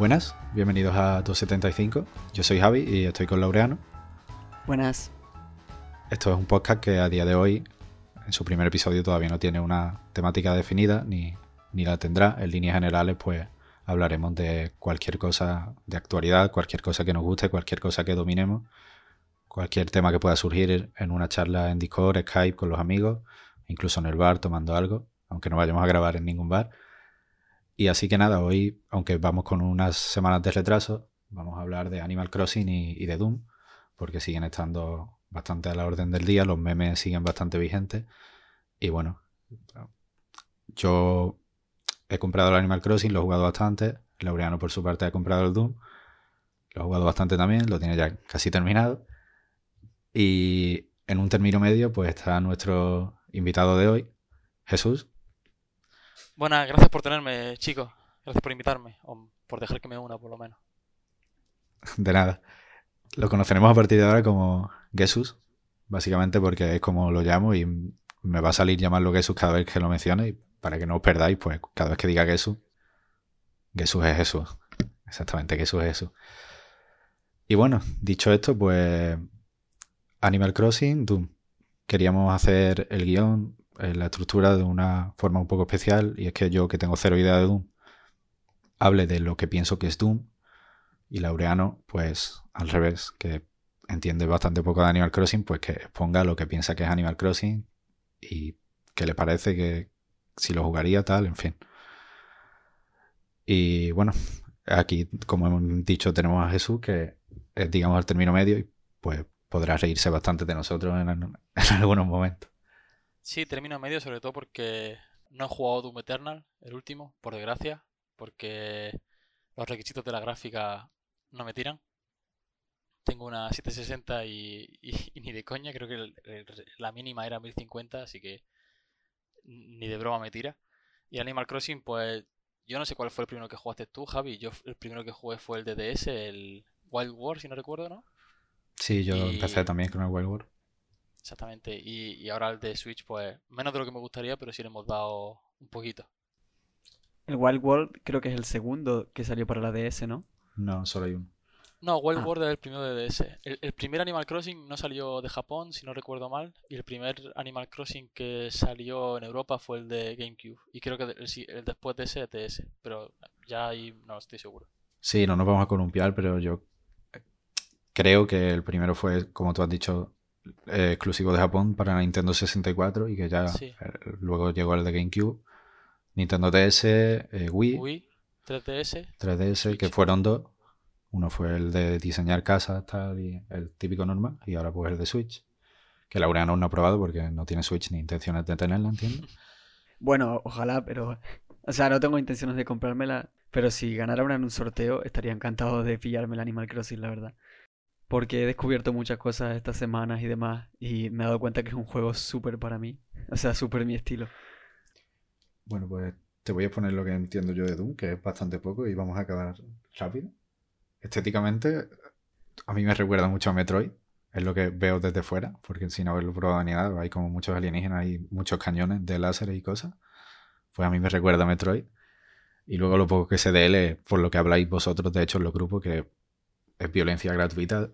Buenas, bienvenidos a 275. Yo soy Javi y estoy con Laureano. Buenas. Esto es un podcast que a día de hoy, en su primer episodio, todavía no tiene una temática definida ni, ni la tendrá. En líneas generales, pues hablaremos de cualquier cosa de actualidad, cualquier cosa que nos guste, cualquier cosa que dominemos, cualquier tema que pueda surgir en una charla en Discord, Skype con los amigos, incluso en el bar tomando algo, aunque no vayamos a grabar en ningún bar. Y así que nada, hoy, aunque vamos con unas semanas de retraso, vamos a hablar de Animal Crossing y, de Doom, porque siguen estando bastante a la orden del día, los memes siguen bastante vigentes. Y bueno, yo he comprado el Animal Crossing, lo he jugado bastante. Laureano, por su parte, ha comprado el Doom. Lo ha jugado bastante también, lo tiene ya casi terminado. Y en un término medio, pues está nuestro invitado de hoy, Jesús. Buenas, gracias por tenerme, chicos. Gracias por invitarme, o por dejar que me una, por lo menos. De nada. Lo conoceremos a partir de ahora como Jesús, básicamente porque es como lo llamo y me va a salir llamarlo Jesús cada vez que lo mencione. Y para que no os perdáis, pues cada vez que diga Jesús, Jesús es Jesús. Exactamente, Jesús es Jesús. Y bueno, dicho esto, pues Animal Crossing, Doom. Queríamos hacer el guion, eh, la estructura de una forma un poco especial, y es que yo, que tengo cero idea de Doom, hable de lo que pienso que es Doom, y Laureano, pues al revés, que entiende bastante poco de Animal Crossing, pues que exponga lo que piensa que es Animal Crossing y que le parece que si lo jugaría, tal, en fin. Y bueno, aquí, como hemos dicho, tenemos a Jesús, que es, digamos, el término medio, y pues podrá reírse bastante de nosotros en, algunos momentos. Sí, término medio, sobre todo porque no he jugado Doom Eternal, el último, por desgracia, porque los requisitos de la gráfica no me tiran. Tengo una 760 y, ni de coña, creo que la mínima era 1050, así que ni de broma me tira. Y Animal Crossing, pues yo no sé cuál fue el primero que jugaste tú, Javi. Yo el primero que jugué fue el DDS, el Wild War, si no recuerdo, ¿no? Sí, yo empecé también con el Wild War. Exactamente. Y, ahora el de Switch, pues menos de lo que me gustaría, pero sí le hemos dado un poquito. El Wild World creo que es el segundo que salió para la DS, ¿no? No, solo hay uno. No, Wild ah. World es el primero de DS. El, primer Animal Crossing no salió de Japón, si no recuerdo mal. Y el primer Animal Crossing que salió en Europa fue el de GameCube. Y creo que el, después de ese es DS. Pero ya ahí no estoy seguro. Sí, no nos vamos a columpiar, pero yo creo que el primero fue, como tú has dicho, eh, exclusivo de Japón para Nintendo 64 y que ya eh, luego llegó el de GameCube, Nintendo DS, eh, Wii, Wii, 3DS, 3DS, que fueron dos. Uno fue el de diseñar casas, tal, y el típico normal, y ahora pues el de Switch. Que Laureano no ha probado porque no tiene Switch ni intenciones de tenerla, entiendo. Bueno, ojalá, pero. O sea, no tengo intenciones de comprármela, pero si ganara una en un sorteo, estaría encantado de pillarme el Animal Crossing, la verdad porque he descubierto muchas cosas estas semanas y demás y me he dado cuenta que es un juego súper para mí, o sea, súper mi estilo. Bueno, pues te voy a poner lo que entiendo yo de Doom, que es bastante poco y vamos a acabar rápido. Estéticamente, a mí me recuerda mucho a Metroid, es lo que veo desde fuera, porque sin haberlo probado ni nada, hay como muchos alienígenas y muchos cañones de láser y cosas. Pues a mí me recuerda a Metroid. Y luego lo poco que sé de él, por lo que habláis vosotros, de hecho, en los grupos, que es violencia gratuita,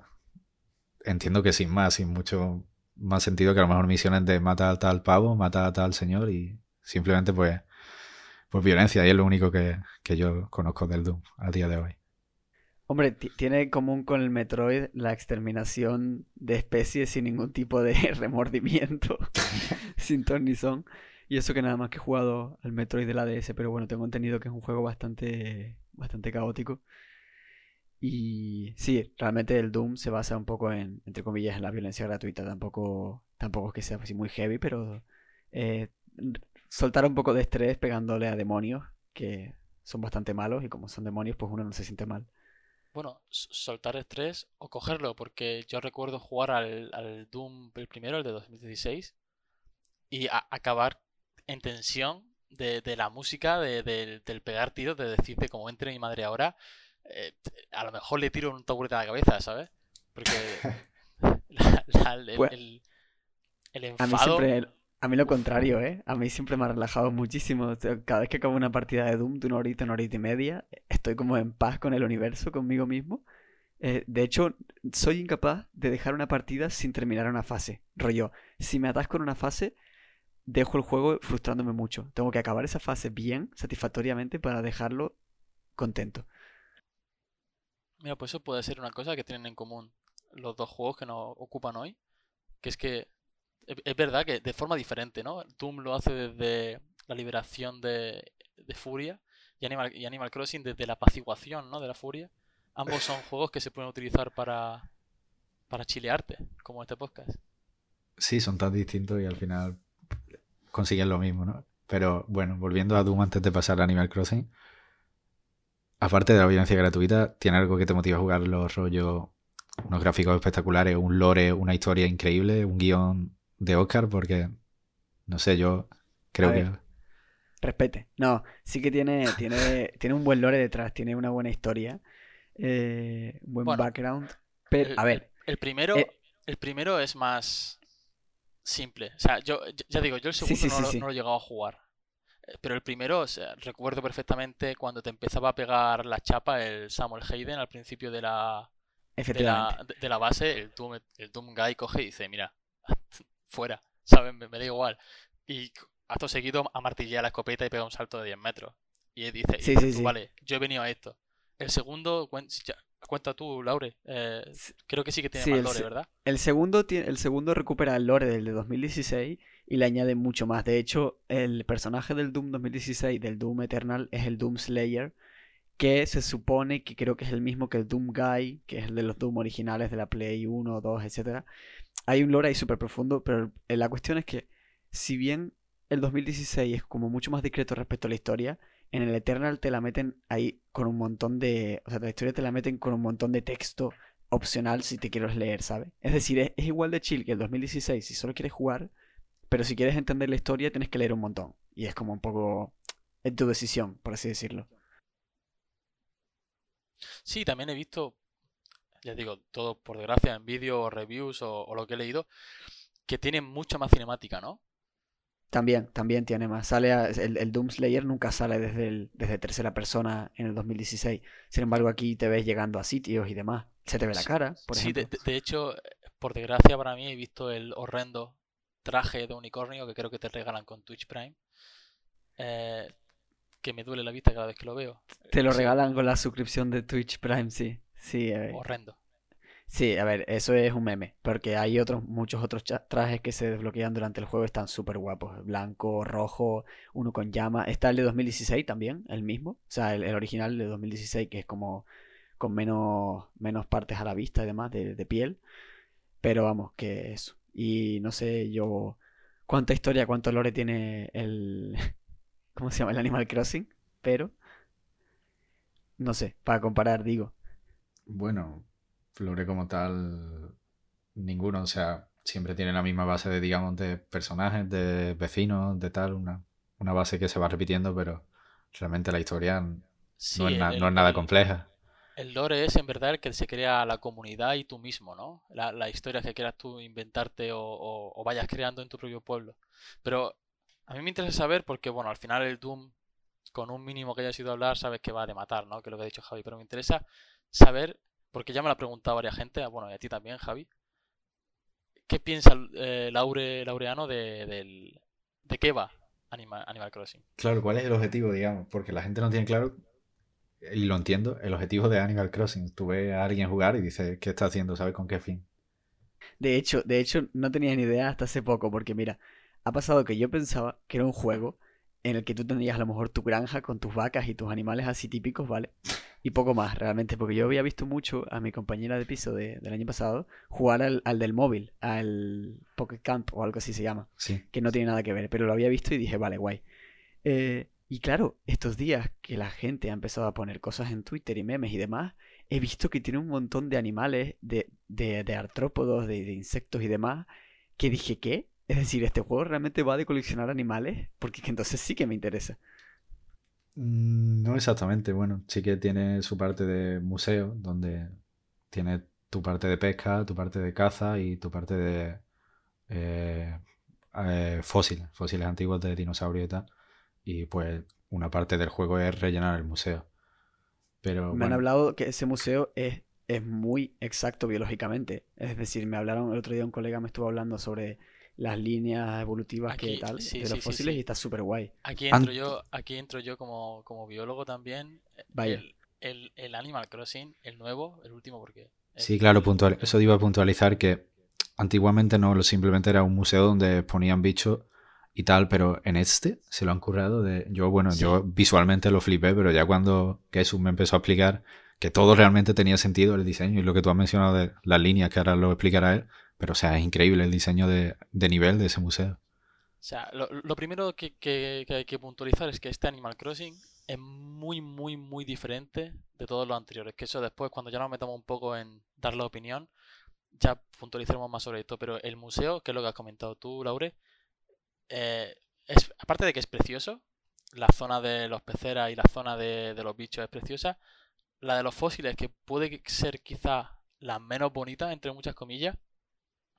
entiendo que sin más, sin mucho más sentido que a lo mejor misiones de mata a tal pavo, mata a tal señor y simplemente pues, pues violencia. Y es lo único que, yo conozco del Doom a día de hoy. Hombre, tiene en común con el Metroid la exterminación de especies sin ningún tipo de remordimiento, sin ton ni son. Y eso que nada más que he jugado al Metroid de la DS, pero bueno, tengo entendido que es un juego bastante, bastante caótico. Y sí, realmente el Doom se basa un poco en, entre comillas, en la violencia gratuita. Tampoco, tampoco es que sea así muy heavy, pero eh, soltar un poco de estrés pegándole a demonios que son bastante malos y como son demonios, pues uno no se siente mal. Bueno, soltar estrés o cogerlo, porque yo recuerdo jugar al, Doom el primero, el de 2016, y acabar en tensión de, la música, del pegar tiros, de decirte como entre mi madre ahora, eh, a lo mejor le tiro un taburete a la cabeza, ¿sabes? Porque el, enfado... A mí siempre A mí lo contrario, ¿eh? A mí siempre me ha relajado muchísimo. Cada vez que acabo una partida de Doom de una horita, una horita y media, estoy como en paz con el universo, conmigo mismo. Eh, de hecho, soy incapaz de dejar una partida sin terminar una fase. Rollo, si me atasco en una fase, dejo el juego frustrándome mucho. Tengo que acabar esa fase bien, satisfactoriamente, para dejarlo contento. Mira, pues eso puede ser una cosa que tienen en común los dos juegos que nos ocupan hoy. Que es que es verdad que de forma diferente, ¿no? Doom lo hace desde la liberación de, de furia y Animal, y Animal Crossing desde la apaciguación, ¿no? De la furia. Ambos son juegos que se pueden utilizar para, para chilearte, como este podcast. Sí, son tan distintos y al final consiguen lo mismo, ¿no? Pero bueno, volviendo a Doom antes de pasar a Animal Crossing, aparte de la violencia gratuita, ¿tiene algo que te motiva a jugar los rollos, unos gráficos espectaculares, un lore, una historia increíble, un guion de Oscar? Porque, no sé, yo creo que... Respete. No, sí que tiene, tiene, tiene un buen lore detrás, tiene una buena historia, eh, un buen Bueno, background. Pero, El, a ver, el primero, eh, el primero es más simple. O sea, yo ya digo, yo el sí, segundo sí, no sí, lo, sí. no lo he llegado a jugar. Pero el primero, o sea, recuerdo perfectamente cuando te empezaba a pegar la chapa el Samuel Hayden al principio de la, de la, de- de la base, el Doom, el Doom Guy coge y dice, mira, fuera, ¿sabes? Me, me da igual. Y acto seguido amartillea la escopeta y pega un salto de 10 metros. Y él dice, Sí, sí, sí. vale, yo he venido a esto. El segundo, cuenta tú, Laure. Eh, creo que sí que tiene más lore, ¿verdad? el segundo, el segundo recupera el lore del de 2016 y le añade mucho más. De hecho, el personaje del Doom 2016, del Doom Eternal, es el Doom Slayer, que se supone que creo que es el mismo que el Doom Guy, que es el de los Doom originales de la Play 1, 2, etcétera. Hay un lore ahí súper profundo, pero la cuestión es que, si bien el 2016 es como mucho más discreto respecto a la historia, en el Eternal te la meten ahí con un montón de... O sea, la historia te la meten con un montón de texto opcional si te quieres leer, ¿sabes? Es decir, es, es igual de chill que el 2016 si solo quieres jugar, pero si quieres entender la historia tienes que leer un montón. Y es como un poco... Es tu decisión, por así decirlo. Sí, también he visto, ya digo, todo por desgracia en vídeo o reviews o, o lo que he leído, que tienen mucha más cinemática, ¿no? También, también tiene más. Sale a- el, el Doom Slayer nunca sale desde, el, desde tercera persona en el 2016. Sin embargo, aquí te ves llegando a sitios y demás. Se te ve la cara, por sí, de, ejemplo. de- de hecho, eh, por desgracia para mí he visto el horrendo traje de unicornio que creo que te regalan con Twitch Prime, eh, que me duele la vista cada vez que lo veo. Te lo Sí, regalan con la suscripción de Twitch Prime, sí. Sí, horrendo. Sí, a ver, eso es un meme, porque hay otros, muchos otros trajes que se desbloquean durante el juego, están súper guapos, blanco, rojo, uno con llama, está el de 2016 también, el mismo, o sea, el, el original de 2016 que es como con menos, menos partes a la vista y demás de, de piel, pero vamos, que eso, y no sé yo cuánta historia, cuánto lore tiene el, ¿cómo se llama? El Animal Crossing, pero, no sé, para comparar, digo. Bueno, Flore como tal, ninguno, o sea, siempre tiene la misma base de, digamos, de personajes, de vecinos, de tal, una, una base que se va repitiendo, pero realmente la historia no Sí, es, el, no es nada el- compleja. El lore es en verdad el que se crea la comunidad y tú mismo, ¿no? La, la historia que quieras tú inventarte o, vayas creando en tu propio pueblo. Pero a mí me interesa saber porque, bueno, al final el Doom, con un mínimo que hayas ido a hablar, sabes que va de matar, ¿no? Que lo que ha dicho Javi. Pero me interesa saber, porque ya me lo ha preguntado varias gente, ah, bueno, y a ti también, Javi, ¿qué piensa eh, Laure, Laureano de, del, de qué va Animal, Animal Crossing? Claro, ¿cuál es el objetivo, digamos? Porque la gente no tiene claro, y lo entiendo, el objetivo de Animal Crossing. Tú ves a alguien jugar y dices, ¿qué está haciendo? ¿Sabes con qué fin? De hecho, de hecho, no tenía ni idea hasta hace poco, porque mira, ha pasado que yo pensaba que era un juego en el que tú tendrías a lo mejor tu granja con tus vacas y tus animales así típicos, ¿vale? Y poco más, realmente, porque yo había visto mucho a mi compañera de piso de- del año pasado jugar al, al del móvil, al Pocket Camp o algo así se llama, Sí. que no tiene nada que ver, pero lo había visto y dije, vale, guay. Eh, y claro, estos días que la gente ha empezado a poner cosas en Twitter y memes y demás, he visto que tiene un montón de animales, de, de, de artrópodos, de, insectos y demás, que dije, ¿qué? Es decir, ¿este juego realmente va de coleccionar animales? Porque que entonces sí que me interesa. Mm, No exactamente, bueno, sí que tiene su parte de museo, donde tiene tu parte de pesca, tu parte de caza y tu parte de eh, eh, fósiles, fósiles antiguos de dinosaurios y tal. Y pues una parte del juego es rellenar el museo. Pero, me han hablado que ese museo es, es muy exacto biológicamente. Es decir, me hablaron el otro día un colega me estuvo hablando sobre las líneas evolutivas que tal de los fósiles y está súper guay. Aquí entro yo, aquí entro yo como, como biólogo también. Vaya. El, el, Animal Crossing, el nuevo, el último, porque. Sí, claro, puntual, eso iba a puntualizar que antiguamente no, simplemente era un museo donde ponían bichos y tal, pero en este se lo han currado de. Yo, bueno, yo visualmente lo flipé, pero ya cuando Jesús me empezó a explicar que todo realmente tenía sentido el diseño y lo que tú has mencionado de las líneas, que ahora lo explicará él, pero, o sea, es increíble el diseño de, nivel de ese museo. O sea, lo, primero que, hay que puntualizar es que este Animal Crossing es muy, muy, muy diferente de todos los anteriores. Que eso después, cuando ya nos metamos un poco en dar la opinión, ya puntualizaremos más sobre esto. Pero el museo, que es lo que has comentado tú, Laure, eh, es, aparte de que es precioso, la zona de los peceras y la zona de, de los bichos es preciosa, la de los fósiles, que puede ser quizá la menos bonita, entre muchas comillas,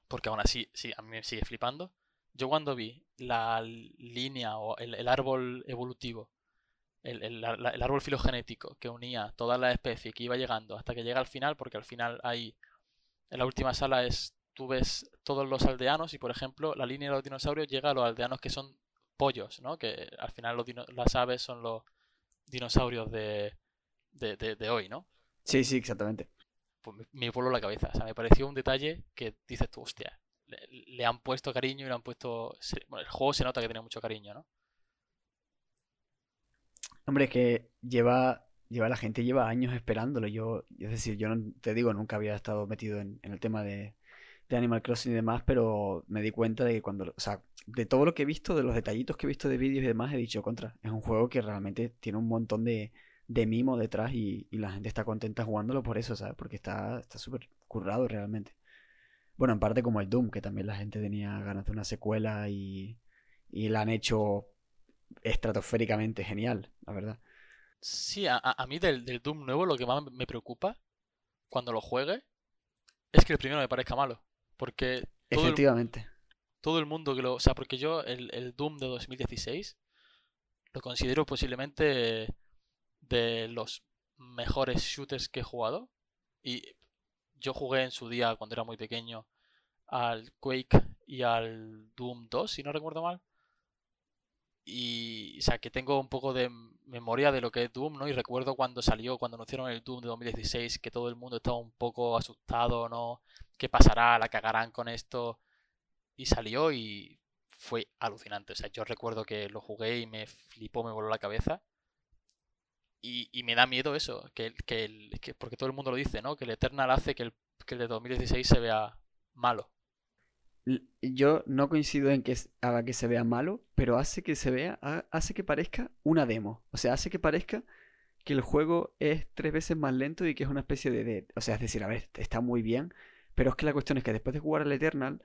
porque aún así, sí, a mí me sigue flipando. Yo cuando vi la línea o el, árbol evolutivo, el, árbol filogenético que unía todas las especies que iba llegando hasta que llega al final, porque al final ahí, en la última sala es, tú ves todos los aldeanos y por ejemplo la línea de los dinosaurios llega a los aldeanos que son pollos, ¿no? Que al final los las aves son los dinosaurios de, de hoy, ¿no? Sí, sí, exactamente pues me, voló la cabeza. O sea, me pareció un detalle que dices tú, hostia, le, han puesto cariño y le han puesto... Bueno, el juego se nota que tiene mucho cariño, ¿no? Hombre, es que lleva, lleva la gente lleva años esperándolo. Yo, es decir, yo no, te digo, nunca había estado metido en, el tema de, de, Animal Crossing y demás, pero me di cuenta de que cuando, o sea, de todo lo que he visto, de los detallitos que he visto de vídeos y demás, he dicho contra. Es un juego que realmente tiene un montón de, de mimo detrás y, la gente está contenta jugándolo por eso, ¿sabes? Porque está súper currado realmente. Bueno, en parte como el Doom, que también la gente tenía ganas de una secuela y, y la han hecho estratosféricamente genial, la verdad. Sí, a, mí del, Doom nuevo lo que más me preocupa cuando lo juegue es que el primero me parezca malo. Porque... Efectivamente. todo el mundo que lo... O sea, porque yo el, el Doom de 2016 lo considero posiblemente de los mejores shooters que he jugado. Y yo jugué en su día, cuando era muy pequeño, al Quake y al Doom 2, si no recuerdo mal. Y, o sea, que tengo un poco de memoria de lo que es Doom, ¿no? Y recuerdo cuando salió, cuando anunciaron el Doom de 2016, que todo el mundo estaba un poco asustado, ¿no? ¿Qué pasará? ¿La cagarán con esto? Y salió y fue alucinante. O sea, yo recuerdo que lo jugué y me flipó, me voló la cabeza. Y, me da miedo eso, que, que, que, porque todo el mundo lo dice, ¿no? Que el Eternal hace que el, que el de 2016 se vea malo. Yo no coincido en que haga que se vea malo, pero hace que se vea, hace que parezca una demo. O sea, hace que parezca que el juego es tres veces más lento y que es una especie de, O sea, es decir, a ver, está muy bien, pero es que la cuestión es que después de jugar al Eternal,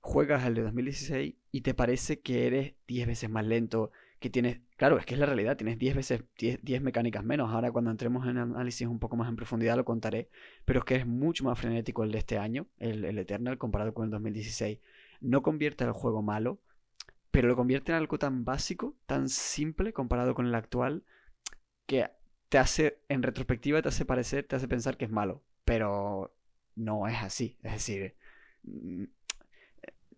juegas al de 2016 y te parece que eres 10 veces más lento, que tienes, claro, es que es la realidad, tienes 10 veces, 10, mecánicas menos. Ahora cuando entremos en análisis un poco más en profundidad lo contaré, pero es que es mucho más frenético el de este año, el, el Eternal, comparado con el 2016. No convierte al juego malo, pero lo convierte en algo tan básico, tan simple comparado con el actual, que te hace, en retrospectiva, te hace parecer, te hace pensar que es malo, pero no es así. Es decir,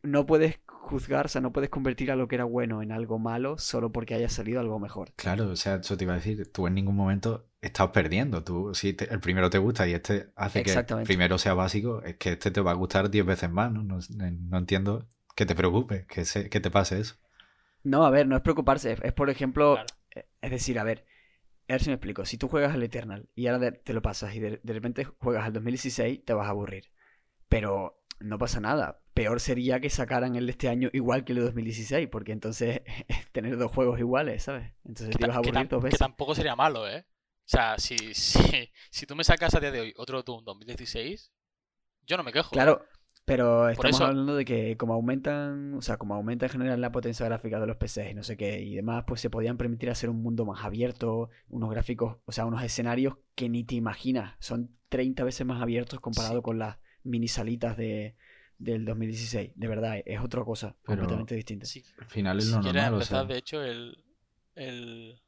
no puedes juzgar, o sea, no puedes convertir a lo que era bueno en algo malo solo porque haya salido algo mejor. Claro, o sea, eso te iba a decir, tú en ningún momento estás perdiendo. Tú, si el primero te gusta y este hace que el primero sea básico, es que este te va a gustar 10 veces más, ¿no? No, entiendo que te preocupe, que, que te pase eso. No, a ver, no es preocuparse, es por ejemplo, eh, es decir, a ver, a ver si me explico, si tú juegas al Eternal y ahora te lo pasas y de repente juegas al 2016, te vas a aburrir. Pero no pasa nada. Peor sería que sacaran el de este año igual que el de 2016, porque entonces tener dos juegos iguales, ¿sabes? Entonces te ibas a aburrir dos veces. Que tampoco sería malo, ¿eh? O sea, si, si, si tú me sacas a día de hoy otro Doom 2016, yo no me quejo. Claro, pero estamos hablando de que como aumentan, o sea, como aumenta en general la potencia gráfica de los PCs y no sé qué, y demás, pues se podían permitir hacer un mundo más abierto, unos gráficos, o sea, unos escenarios que ni te imaginas, son 30 veces más abiertos comparado con las mini salitas de, del 2016. De verdad, es otra cosa Pero- completamente distinta. Sí, Al final es si lo quieres normal, o empezar, sea, de hecho, el, el,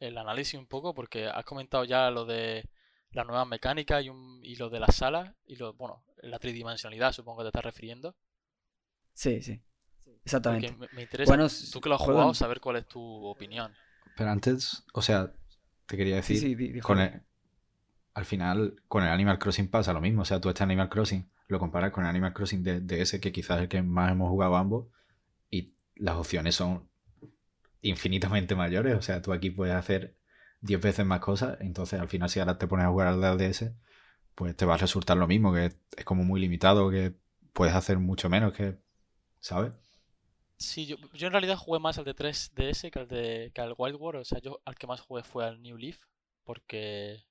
el análisis un poco, porque has comentado ya lo de la nueva mecánica y, un, y lo de las salas, y lo, bueno, la tridimensionalidad, supongo que te estás refiriendo. Sí, sí. Exactamente. me, me interesa, Bueno, tú que lo has juegan- jugado, saber cuál es tu opinión. Pero antes, o sea, te quería decir, sí, con el- al final, con el Animal Crossing pasa lo mismo. O sea, tú este Animal Crossing lo comparas con el Animal Crossing de, ese, que quizás es el que más hemos jugado ambos, y las opciones son infinitamente mayores. O sea, tú aquí puedes hacer 10 veces más cosas. Entonces, al final, si ahora te pones a jugar al DS, pues te va a resultar lo mismo, que es como muy limitado, que puedes hacer mucho menos que, ¿sabes? Sí, yo, yo en realidad jugué más al de 3DS que al de que al Wild World. O sea, yo al que más jugué fue al New Leaf, porque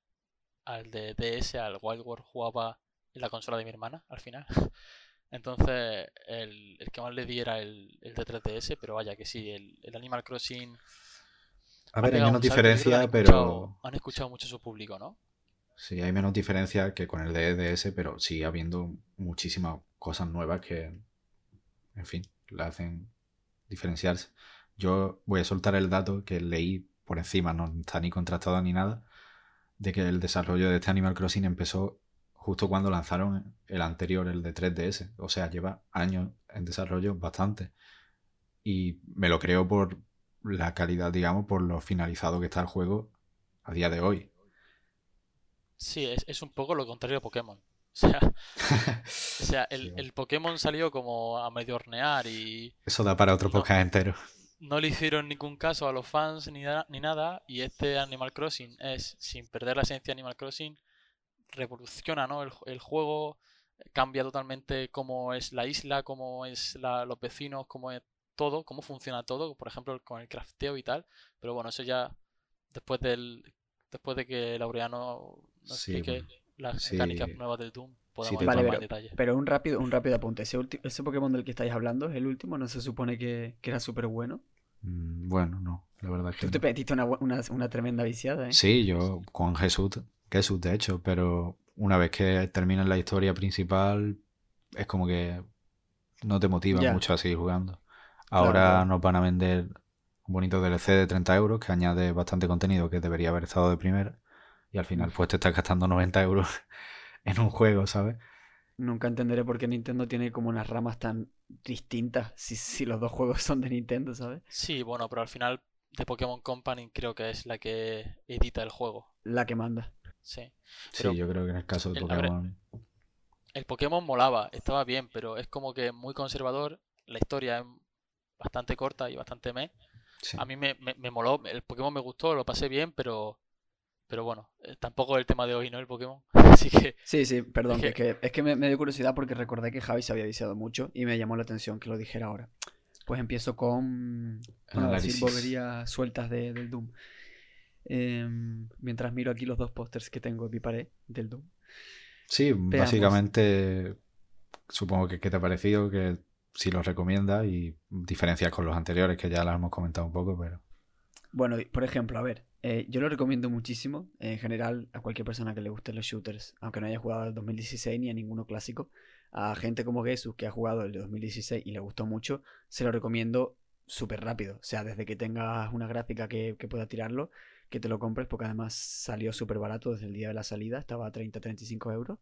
al de DS, al Wild World, jugaba en la consola de mi hermana al final. Entonces, el, el que más le di era el, el de 3DS, pero vaya que sí, el, el Animal Crossing. A ver, hay menos diferencia, han pero... han escuchado mucho a su público, ¿no? Sí, hay menos diferencia que con el de DS, pero sigue habiendo muchísimas cosas nuevas que, en fin, le hacen diferenciarse. Yo voy a soltar el dato que leí por encima, no está ni contrastado ni nada, de que el desarrollo de este Animal Crossing empezó justo cuando lanzaron el anterior, el de 3DS. O sea, lleva años en desarrollo bastante. Y me lo creo por la calidad, digamos, por lo finalizado que está el juego a día de hoy. Sí, es, es un poco lo contrario a Pokémon. O sea, o sea el, el Pokémon salió como a medio hornear y Eso da para otro No. podcast entero. No le hicieron ningún caso a los fans ni, na- ni nada. Y este Animal Crossing es, sin perder la esencia de Animal Crossing, revoluciona, ¿no? el, el juego, cambia totalmente cómo es la isla, cómo es la- los vecinos, cómo es todo, cómo funciona todo, por ejemplo, con el crafteo y tal. Pero bueno, eso ya después del después de que Laureano nos Sí, explique bueno. las Sí. mecánicas nuevas del Doom, Vale, más pero- detalle. Pero un rápido, un rápido apunte. Ese, ese Pokémon del que estáis hablando es el último, ¿no se supone que, que era súper bueno? Mm, Bueno, no, la verdad es que Tú te metiste una, una, una tremenda viciada, ¿eh? Sí, yo con Jesús, Jesús de hecho, pero una vez que terminas la historia principal, es como que no te motiva Ya. mucho a seguir jugando. Ahora claro. nos van a vender un bonito DLC de 30 euros que añade bastante contenido que debería haber estado de primera. Y al final, pues te estás gastando 90 euros en un juego, ¿sabes? Nunca entenderé por qué Nintendo tiene como unas ramas tan distintas si, si los dos juegos son de Nintendo, ¿sabes? Sí, bueno, pero al final de Pokémon Company creo que es la que edita el juego. La que manda. Sí. Sí, yo creo que en el caso de el- ver, Pokémon. El Pokémon molaba, estaba bien, pero es como que muy conservador. La historia es bastante corta y bastante meh. sí. A mí me, me, me moló, el Pokémon me gustó, lo pasé bien, pero pero bueno, eh, tampoco es el tema de hoy, ¿no? El Pokémon. Así que Sí, sí, perdón, que que, es que me, me dio curiosidad porque recordé que Javi se había viciado mucho y me llamó la atención que lo dijera ahora. Pues empiezo con, bueno, decir boberías sueltas de- del Doom. Em, mientras miro aquí los dos pósters que tengo en mi pared del Doom. Sí, Veamos. básicamente supongo que, que te ha parecido, que si los recomiendas y diferencias con los anteriores, que ya las hemos comentado un poco, pero Bueno, por ejemplo, a ver, eh, yo lo recomiendo muchísimo en general a cualquier persona que le gusten los shooters, aunque no haya jugado al 2016 ni a ninguno clásico. A gente como Jesús que ha jugado el de 2016 y le gustó mucho, se lo recomiendo súper rápido. O sea, desde que tengas una gráfica que, pueda tirarlo, que te lo compres, porque además salió súper barato desde el día de la salida, estaba a 30-35 euros.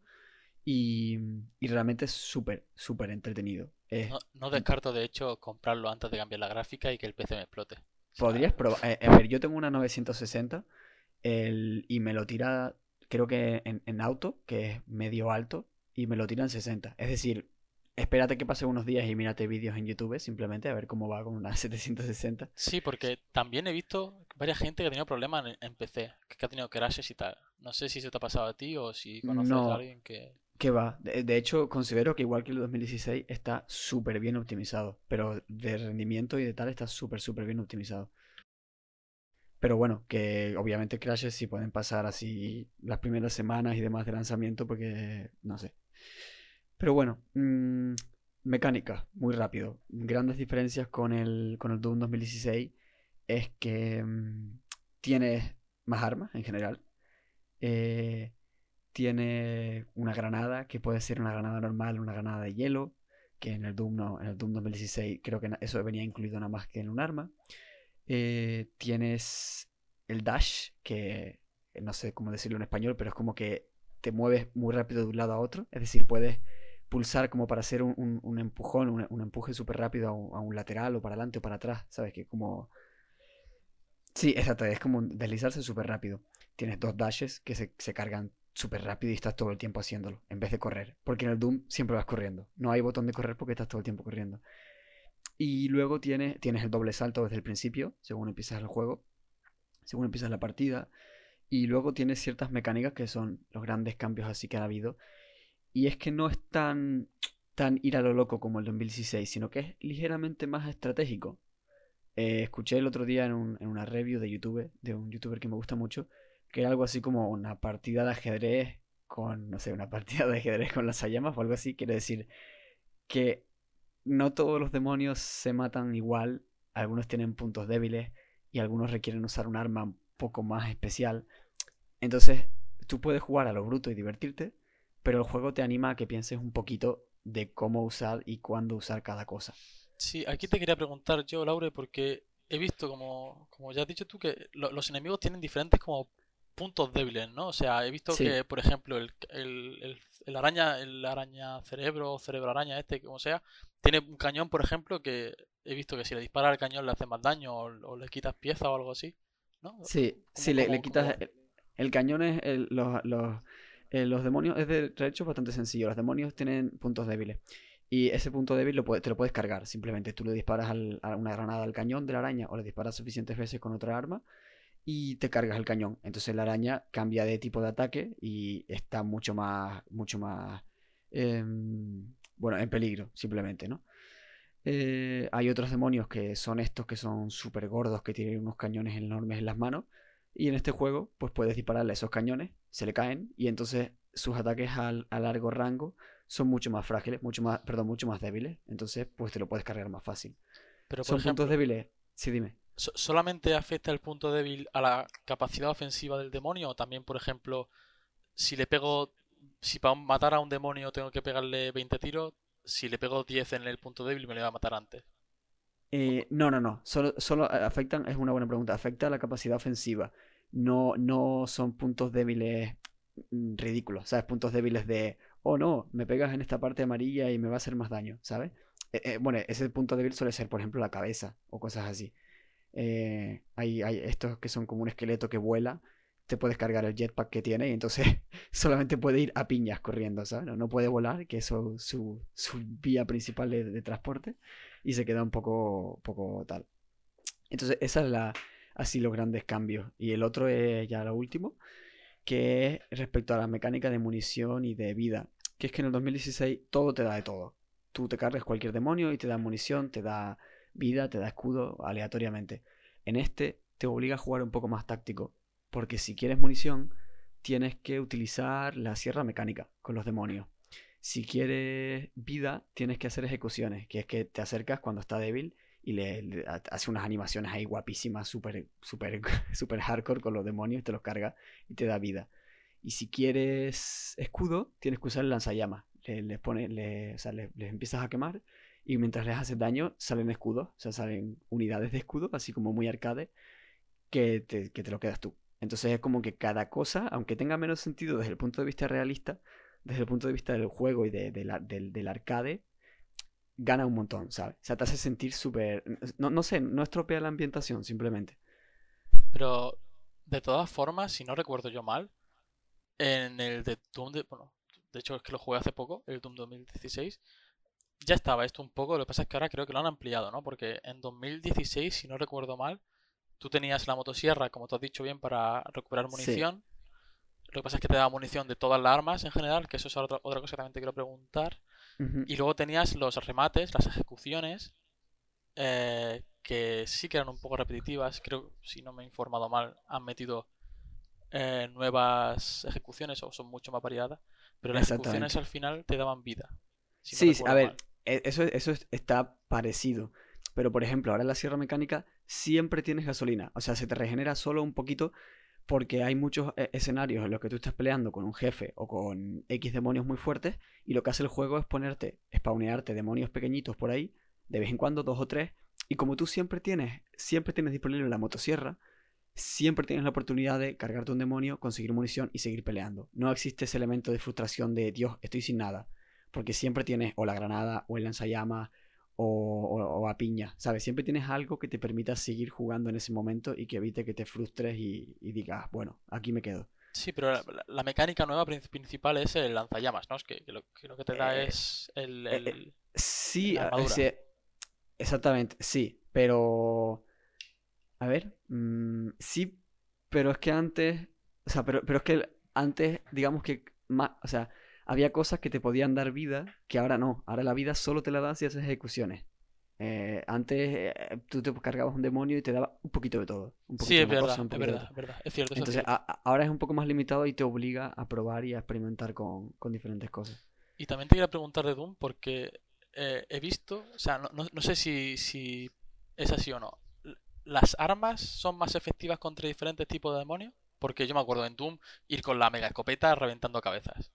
Y, realmente es súper, súper entretenido. No, no descarto de hecho comprarlo antes de cambiar la gráfica y que el PC me explote. Podrías probar. eh, a ver, yo tengo una 960 el, y me lo tira, creo que en, en auto, que es medio alto, y me lo tira en 60. Es decir, espérate que pase unos días y mírate vídeos en YouTube simplemente a ver cómo va con una 760. Sí, porque también he visto varias gente que ha tenido problemas en, en PC, que ha tenido crashes y tal. No sé si se te ha pasado a ti o si conoces No. a alguien que... Que va. De, hecho, considero que igual que el 2016 está súper bien optimizado. Pero de rendimiento y de tal está súper, súper bien optimizado. Pero bueno, que obviamente crashes sí pueden pasar así las primeras semanas y demás de lanzamiento porque no sé. Pero bueno, mm, mecánica, muy rápido. Grandes diferencias con el, con el Doom 2016 es que mm, tienes más armas en general. Eh, tiene una granada, que puede ser una granada normal, una granada de hielo, que en el Doom no, en el Doom 2016 creo que eso venía incluido nada más que en un arma. Eh, tienes el dash, que no sé cómo decirlo en español, pero es como que te mueves muy rápido de un lado a otro, es decir, puedes pulsar como para hacer un, empujón, un, empuje súper rápido a un, lateral o para adelante o para atrás, ¿sabes? Que como... Sí, exacto, es como deslizarse súper rápido. Tienes dos dashes que se, se cargan súper rápido y estás todo el tiempo haciéndolo, en vez de correr. Porque en el Doom siempre vas corriendo. No hay botón de correr porque estás todo el tiempo corriendo. Y luego tienes, tienes el doble salto desde el principio, según empiezas el juego, según empiezas la partida. Y luego tienes ciertas mecánicas que son los grandes cambios así que ha habido. Y es que no es tan, tan ir a lo loco como el 2016, sino que es ligeramente más estratégico. Eh, escuché el otro día en, en una review de YouTube, de un youtuber que me gusta mucho, que era algo así como una partida de ajedrez con, no sé, una partida de ajedrez con las llamas o algo así. Quiere decir que no todos los demonios se matan igual, algunos tienen puntos débiles y algunos requieren usar un arma un poco más especial. Entonces, tú puedes jugar a lo bruto y divertirte, pero el juego te anima a que pienses un poquito de cómo usar y cuándo usar cada cosa. Sí, aquí te quería preguntar yo, Laure, porque he visto, como, como ya has dicho tú, que los enemigos tienen diferentes como puntos débiles, ¿no? O sea, he visto que, por ejemplo, el, el, el, araña, el araña cerebro, cerebro araña, este, como sea, tiene un cañón, por ejemplo, que he visto que si le dispara el cañón le hace más daño o, le quitas pieza o algo así, ¿no? Sí, si le, quitas... El, cañón es... los, los, eh, los demonios es de hecho bastante sencillo. Los demonios tienen puntos débiles. Y ese punto débil lo te lo puedes cargar. Simplemente tú le disparas a una granada al cañón de la araña o le disparas suficientes veces con otra arma y te cargas el cañón. Entonces la araña cambia de tipo de ataque y está mucho más, mucho más, em, bueno, en peligro, simplemente, ¿no? Eh, hay otros demonios que son estos que son súper gordos, que tienen unos cañones enormes en las manos. Y en este juego, pues puedes dispararle esos cañones, se le caen, y entonces sus ataques a largo rango son mucho más frágiles, mucho más, perdón, mucho más débiles. Entonces, pues te lo puedes cargar más fácil. Pero son puntos débiles. Sí, dime. ¿Solamente afecta el punto débil a la capacidad ofensiva del demonio? O también, por ejemplo, si le pego. Si para matar a un demonio tengo que pegarle 20 tiros, si le pego 10 en el punto débil me le va a matar antes. Eh, no, no, no. Solo, solo afectan, es una buena pregunta. Afecta a la capacidad ofensiva. No, no son puntos débiles mm, ridículos. ¿Sabes? Puntos débiles de. Oh no, me pegas en esta parte amarilla y me va a hacer más daño. ¿Sabes? Eh, eh, bueno, ese punto débil suele ser, por ejemplo, la cabeza o cosas así. Eh, hay, estos que son como un esqueleto que vuela. Te puedes cargar el jetpack que tiene y entonces solamente puede ir a piñas corriendo, ¿sabes? No, puede volar, que es su, su, vía principal de, transporte, y se queda un poco, poco tal. Entonces, esa es la, así los grandes cambios. Y el otro es ya lo último, que es respecto a la mecánica de munición y de vida. Que es que en el 2016 todo te da de todo. Tú te cargas cualquier demonio y te da munición, te da vida, te da escudo aleatoriamente. En este te obliga a jugar un poco más táctico, porque si quieres munición, tienes que utilizar la sierra mecánica con los demonios. Si quieres vida, tienes que hacer ejecuciones, que es que te acercas cuando está débil y le, hace unas animaciones ahí guapísimas, súper super, super hardcore con los demonios, te los carga y te da vida. Y si quieres escudo, tienes que usar el lanzallamas. Les, pone, le, les empiezas a quemar y mientras les haces daño salen escudos, o sea, salen unidades de escudo, así como muy arcade, que te, que te lo quedas tú. Entonces es como que cada cosa, aunque tenga menos sentido desde el punto de vista realista, desde el punto de vista del juego y de, del, del, arcade, gana un montón, ¿sabes? O sea, te hace sentir súper... No, no sé, no estropea la ambientación, simplemente. Pero, de todas formas, si no recuerdo yo mal, en el de Doom, de, bueno, de hecho es que lo jugué hace poco, el Doom 2016, ya estaba esto un poco, lo que pasa es que ahora creo que lo han ampliado, ¿no? Porque en 2016, si no recuerdo mal, tú tenías la motosierra, como tú has dicho bien, para recuperar munición. Lo que pasa es que te daba munición de todas las armas en general, que eso es otra, cosa que también te quiero preguntar. Y luego tenías los remates, las ejecuciones, eh, que sí que eran un poco repetitivas. Creo, si no me he informado mal, han metido eh, nuevas ejecuciones o son mucho más variadas. Pero las ejecuciones al final te daban vida. sí, a ver, eso, eso está parecido. Pero por ejemplo, ahora en la sierra mecánica siempre tienes gasolina. O sea, se te regenera solo un poquito porque hay muchos eh, escenarios en los que tú estás peleando con un jefe o con X demonios muy fuertes y lo que hace el juego es ponerte, spawnearte demonios pequeñitos por ahí, de vez en cuando dos o tres, y como tú siempre tienes, siempre tienes disponible la motosierra, siempre tienes la oportunidad de cargarte un demonio, conseguir munición y seguir peleando. No existe ese elemento de frustración de Dios, estoy sin nada, porque siempre tienes o la granada o el lanzallamas o, a piña, ¿sabes? Siempre tienes algo que te permita seguir jugando en ese momento y que evite que te frustres y, digas, bueno, aquí me quedo. Sí, pero la, mecánica nueva principal es el lanzallamas, ¿no? Es que, lo, que te da eh, es el... Eh, eh, sí, exactamente, sí, pero... A ver, mm, sí, pero es que antes... O sea, pero, pero es que antes, digamos que... Más, o sea, había cosas que te podían dar vida que ahora no. Ahora la vida solo te la das si haces ejecuciones. Eh, antes eh, tú te cargabas un demonio y te daba un poquito de todo. sí, es verdad, es verdad, es verdad, es cierto. Entonces ahora es un poco más limitado y te obliga a probar y a experimentar con, diferentes cosas. Y también te quería preguntar de Doom porque eh, he visto, o sea, no, sé si, si es así o no. ¿Las armas son más efectivas contra diferentes tipos de demonios? Porque yo me acuerdo en Doom ir con la mega escopeta reventando cabezas.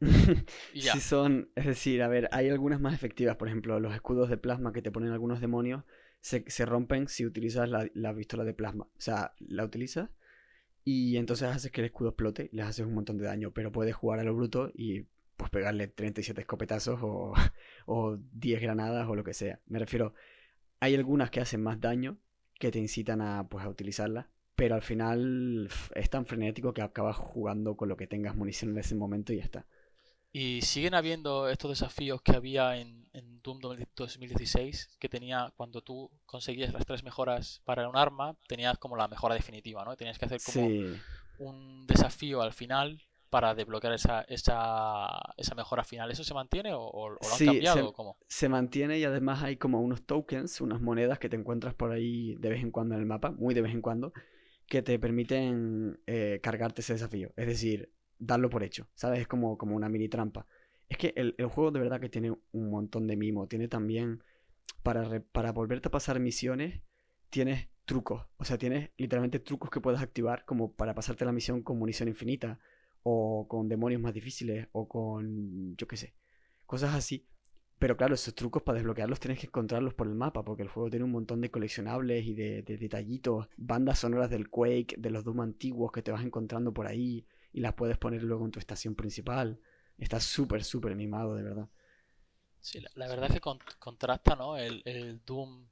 Si son, es decir, a ver, hay algunas más efectivas, por ejemplo, los escudos de plasma que te ponen algunos demonios se, rompen si utilizas la, pistola de plasma. O sea, la utilizas y entonces haces que el escudo explote y les haces un montón de daño, pero puedes jugar a lo bruto y pues pegarle 37 escopetazos o, o 10 granadas o lo que sea. Me refiero, hay algunas que hacen más daño que te incitan a, pues, a utilizarlas, pero al final es tan frenético que acabas jugando con lo que tengas munición en ese momento y ya está. Y siguen habiendo estos desafíos que había en, en, Doom 2016, que tenía cuando tú conseguías las tres mejoras para un arma, tenías como la mejora definitiva, ¿no? Tenías que hacer como un desafío al final para desbloquear esa, esa, esa mejora final. ¿Eso se mantiene o, lo han cambiado? Se, cómo? se mantiene y además hay como unos tokens, unas monedas que te encuentras por ahí de vez en cuando en el mapa, muy de vez en cuando, que te permiten eh, cargarte ese desafío. Es decir, darlo por hecho, ¿sabes? Es como, como una mini trampa. Es que el, juego de verdad que tiene un montón de mimo. Tiene también, para, para volverte a pasar misiones, tienes trucos. O sea, tienes literalmente trucos que puedes activar como para pasarte la misión con munición infinita. O con demonios más difíciles. O con, yo qué sé, cosas así. Pero claro, esos trucos para desbloquearlos tienes que encontrarlos por el mapa, porque el juego tiene un montón de coleccionables y de, de detallitos, bandas sonoras del Quake, de los Doom antiguos que te vas encontrando por ahí y las puedes poner luego en tu estación principal. Está súper, súper mimado, de verdad. Sí, la, verdad es que contrasta, ¿no? El, Doom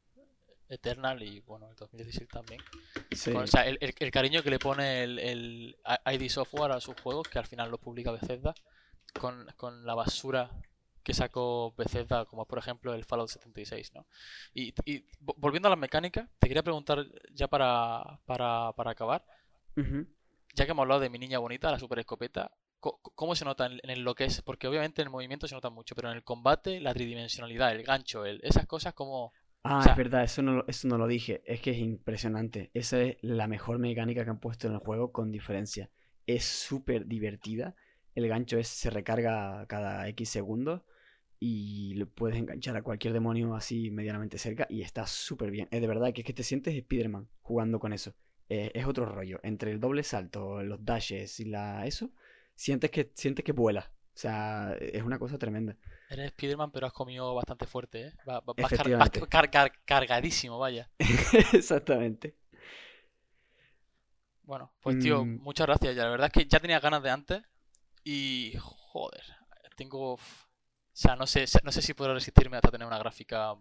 Eternal y, bueno, el 2016 también. o sea, el, cariño que le pone el, ID Software a sus juegos, que al final lo publica Bethesda, con, la basura que sacó Bethesda, como por ejemplo el Fallout 76, ¿no? Y, volviendo a la mecánica, te quería preguntar ya para, para, para acabar ya que hemos hablado de mi niña bonita, la super escopeta, ¿cómo se nota en, lo que es? Porque obviamente en el movimiento se nota mucho, pero en el combate, la tridimensionalidad, el gancho, el, esas cosas como... Ah, es verdad, eso no, eso no lo dije. Es que es impresionante. Esa es la mejor mecánica que han puesto en el juego con diferencia. Es súper divertida. El gancho es, se recarga cada X segundos y le puedes enganchar a cualquier demonio así medianamente cerca y está súper bien. Es de verdad que es que te sientes Spider-Man jugando con eso. Eh, es otro rollo. Entre el doble salto, los dashes y la eso, sientes que, sientes que vuela. O sea, es una cosa tremenda. Eres Spiderman, pero has comido bastante fuerte, ¿eh? Vas, cargadísimo, vaya. Exactamente. Bueno, pues tío, mm. muchas gracias. Ya, la verdad es que ya tenía ganas de antes. Y joder, tengo. O sea, no sé, no sé si puedo resistirme hasta tener una gráfica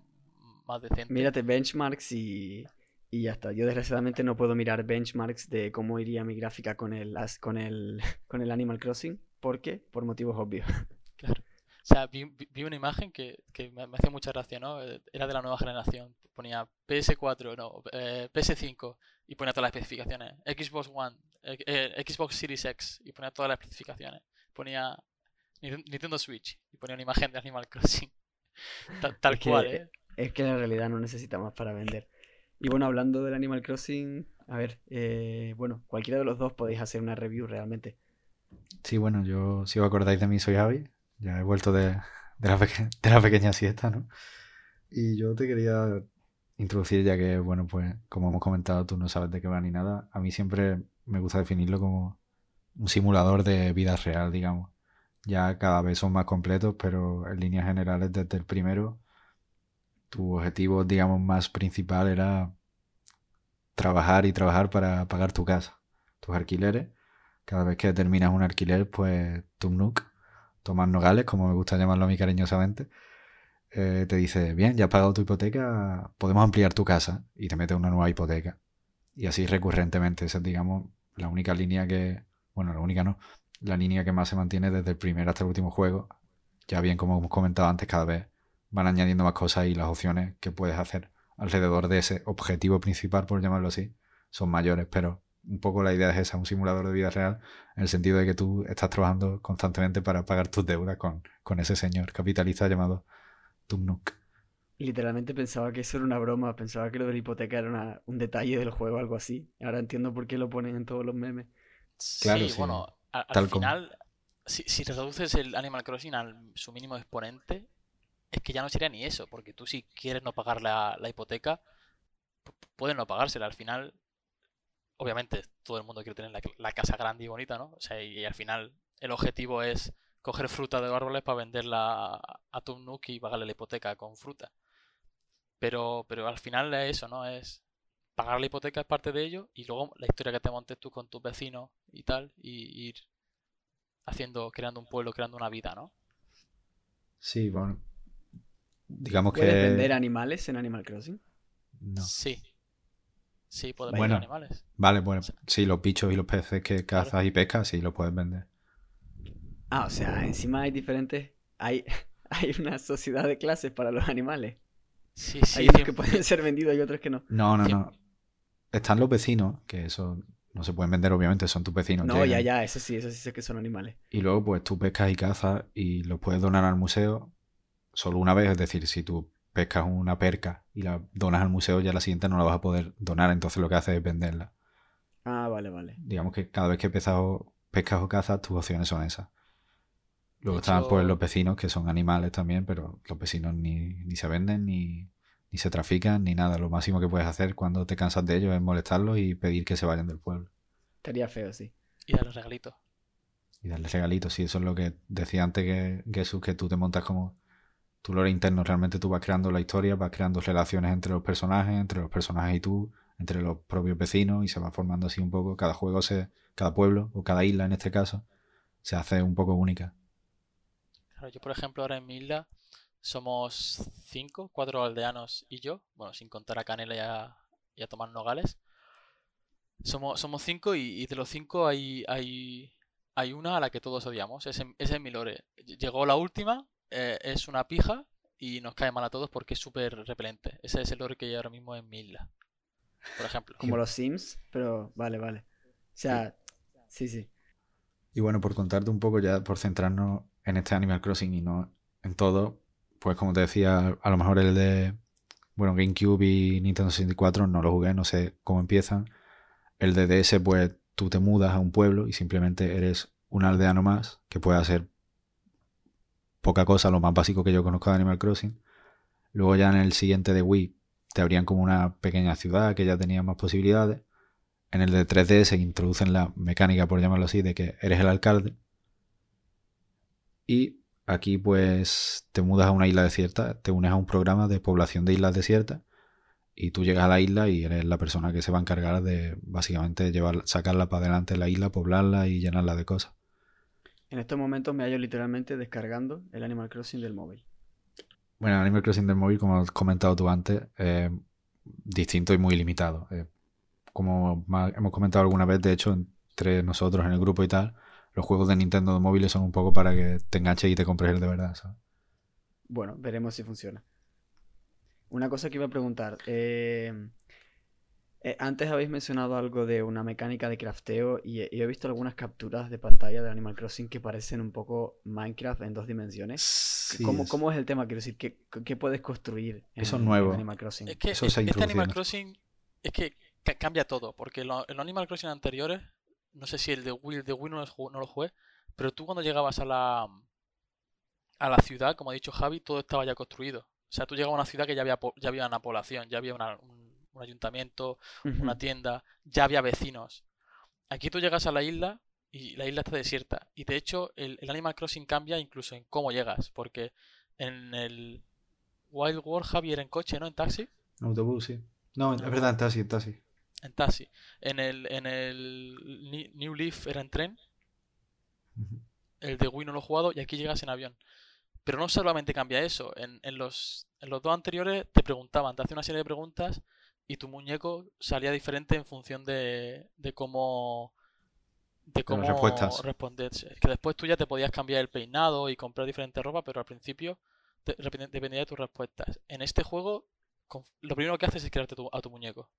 más decente. Mírate benchmarks y y ya está. Yo desgraciadamente no puedo mirar benchmarks de cómo iría mi gráfica con el, con el, con el Animal Crossing. ¿Por qué? Por motivos obvios. Claro. O sea, vi, una imagen que, me, hacía mucha gracia, ¿no? Eh, era de la nueva generación. Ponía PS4, no, eh, PS5 y ponía todas las especificaciones. Xbox One, eh, Xbox Series X y ponía todas las especificaciones. Ponía Nintendo Switch y ponía una imagen de Animal Crossing. Tal, cual, ¿eh? Es que en realidad no necesitamos para vender. Y bueno, hablando del Animal Crossing, a ver, eh, bueno, cualquiera de los dos podéis hacer una review realmente. Sí, bueno, yo si os acordáis de mí soy Javi, ya he vuelto de, la, de la pequeña siesta, ¿no? Y yo te quería introducir, ya que, bueno, pues como hemos comentado, tú no sabes de qué va ni nada. A mí siempre me gusta definirlo como un simulador de vida real, digamos. Ya cada vez son más completos, pero en líneas generales desde el primero, tu objetivo, digamos, más principal era trabajar y trabajar para pagar tu casa, tus alquileres. Cada vez que terminas un alquiler, pues Tumnuk, Tomás Nogales, como me gusta llamarlo a mí cariñosamente, eh, te dice, bien, ya has pagado tu hipoteca, podemos ampliar tu casa y te mete una nueva hipoteca. Y así recurrentemente, esa es, digamos, la única línea que, bueno, la única no, la línea que más se mantiene desde el primer hasta el último juego. Ya bien, como hemos comentado antes, cada vez van añadiendo más cosas y las opciones que puedes hacer alrededor de ese objetivo principal, por llamarlo así, son mayores, pero un poco la idea es esa, un simulador de vida real, en el sentido de que tú estás trabajando constantemente para pagar tus deudas con, con ese señor capitalista llamado Tumnuk. Literalmente pensaba que eso era una broma, pensaba que lo de la hipoteca era un detalle del juego, algo así. Ahora entiendo por qué lo ponen en todos los memes. Claro, sí, bueno, al final, si, si, reduces el Animal Crossing a su mínimo exponente, es que ya no sería ni eso, porque tú si quieres no pagar la, la hipoteca, puedes no pagársela. Al final, obviamente, todo el mundo quiere tener la, casa grande y bonita, ¿no? O sea, y, al final el objetivo es coger fruta de árboles para venderla a, a Tumnuk y pagarle la hipoteca con fruta. Pero, pero al final es eso, ¿no? Es pagar la hipoteca es parte de ello y luego la historia que te montes tú con tus vecinos y tal y ir haciendo, creando un pueblo, creando una vida, ¿no? Sí, bueno. Digamos ¿Puedes que... vender animales en Animal Crossing? No. Sí. Sí, puedes Bueno, vender animales. Vale, bueno, sí, los bichos y los peces que cazas y pescas, sí, los puedes vender. Ah, o sea, encima hay diferentes... Hay, hay una sociedad de clases para los animales. Sí, sí. hay unos que pueden ser vendidos y otros que no. No, no, no. Están los vecinos, que eso no se pueden vender, obviamente, son tus vecinos. No, ya, llegan. ya, eso sí, eso sí sé que son animales. Y luego, pues tú pescas y cazas y los puedes donar al museo solo una vez. Es decir, si tú pescas una perca y la donas al museo, ya la siguiente no la vas a poder donar. Entonces lo que haces es venderla. Ah, vale, vale. Digamos que cada vez que pescas o, pescas o cazas, tus opciones son esas. Luego están pues los vecinos, que son animales también, pero los vecinos ni, ni se venden, ni, ni se trafican, ni nada. Lo máximo que puedes hacer cuando te cansas de ellos es molestarlos y pedir que se vayan del pueblo. Estaría feo, sí. Y darles regalitos. Y darle regalitos. Y eso es lo que decía antes que Jesús, que tú te montas como tu lore interno. Realmente tú vas creando la historia, vas creando relaciones entre los personajes, entre los personajes y tú, entre los propios vecinos, y se va formando así un poco. Cada juego, se, cada pueblo, o cada isla en este caso, se hace un poco única. Claro, yo por ejemplo ahora en mi isla somos cinco, cuatro aldeanos y yo, bueno, sin contar a Canela y a, y a Tomás Nogales. Somos, somos cinco y, de los cinco hay, hay, hay una a la que todos odiamos. Ese, ese es mi lore. Ll- Llegó la última, eh, es una pija y nos cae mal a todos porque es súper repelente. Ese es el lore que hay ahora mismo en mi isla. Por ejemplo. Como los Sims, pero vale, vale. O sea, sí, sí. Y bueno, por contarte un poco ya, por centrarnos en este Animal Crossing y no en todo, pues como te decía, a lo mejor el de, bueno, GameCube y Nintendo 64 no lo jugué, no sé cómo empiezan. El de DS, pues tú te mudas a un pueblo y simplemente eres un aldeano más que puede hacer poca cosa, lo más básico que yo conozco de Animal Crossing. Luego ya en el siguiente de Wii te abrían como una pequeña ciudad que ya tenía más posibilidades. En el de 3D se introducen la mecánica, por llamarlo así, de que eres el alcalde. Y aquí pues te mudas a una isla desierta, te unes a un programa de población de islas desiertas y tú llegas a la isla y eres la persona que se va a encargar de básicamente llevar, sacarla para adelante la isla, poblarla y llenarla de cosas. En estos momentos me hallo literalmente descargando el Animal Crossing del móvil. Bueno, Animal Crossing del móvil, como has comentado tú antes, es distinto y muy limitado. Eh, como hemos comentado alguna vez, de hecho, entre nosotros en el grupo y tal, los juegos de Nintendo de móviles son un poco para que te enganches y te compres el de verdad, ¿sabes? Bueno, veremos si funciona. Una cosa que iba a preguntar. eh, eh, antes habéis mencionado algo de una mecánica de crafteo y, he- y he visto algunas capturas de pantalla de Animal Crossing que parecen un poco Minecraft en dos dimensiones. Sí, ¿Cómo, es- cómo es el tema? Quiero decir, ¿qué, qué puedes construir en, Eso es en nuevo. Animal Crossing? Es que Eso se este Animal Crossing es que ca- cambia todo, porque lo- en los Animal Crossing anteriores, no sé si el de Wii, el de Wii no, lo no lo jugué, pero tú cuando llegabas a la a la ciudad, como ha dicho Javi, todo estaba ya construido. O sea, tú llegabas a una ciudad que ya había, ya había una población, ya había una- un, un ayuntamiento, una tienda, ya había vecinos. Aquí tú llegas a la isla y la isla está desierta. Y de hecho, el, el Animal Crossing cambia incluso en cómo llegas. Porque en el Wild World Javi era en coche, ¿no? En taxi. Autobús, sí. No, es verdad, en taxi, en taxi. En taxi. En el, en el New Leaf era en tren. El de Wii no lo he jugado y aquí llegas en avión. Pero no solamente cambia eso. En, en los, en los dos anteriores te preguntaban, te hacían una serie de preguntas y tu muñeco salía diferente en función de, de cómo de cómo respuestas. responder. Que después tú ya te podías cambiar el peinado y comprar diferente ropa, pero al principio te- dependía de tus respuestas. En este juego, con- lo primero que haces es crearte tu- a tu muñeco.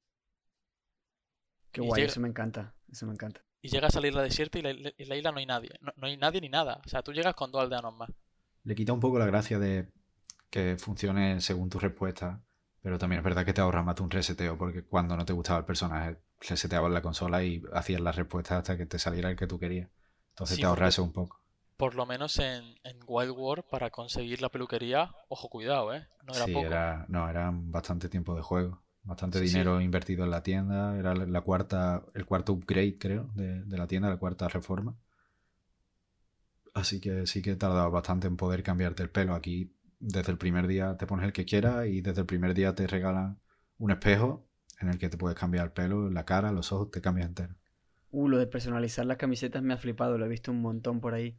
Qué Y guay, llega- eso me encanta. Eso me encanta. Y llegas a la isla desierta y la, en la isla no hay nadie. No, no hay nadie ni nada. O sea, tú llegas con dos aldeanos más. Le quita un poco la gracia de que funcione según tu respuesta, pero también es verdad que te ahorras más un reseteo, porque cuando no te gustaba el personaje, reseteabas la consola y hacías las respuestas hasta que te saliera el que tú querías. Entonces Sí, te ahorras eso un poco. Por lo menos en, en Wild War, para conseguir la peluquería, ojo, cuidado, ¿eh? No era sí, poco. era, no, era bastante tiempo de juego. Bastante Sí, dinero invertido en la tienda. Era la- la cuarta, el cuarto upgrade, creo, de, de la tienda, la cuarta reforma. Así que sí que tardaba bastante en poder cambiarte el pelo. Aquí, desde el primer día te pones el que quieras y desde el primer día te regalan un espejo en el que te puedes cambiar el pelo, la cara, los ojos, te cambias entero. Uh, lo de personalizar las camisetas me ha flipado, lo he visto un montón por ahí.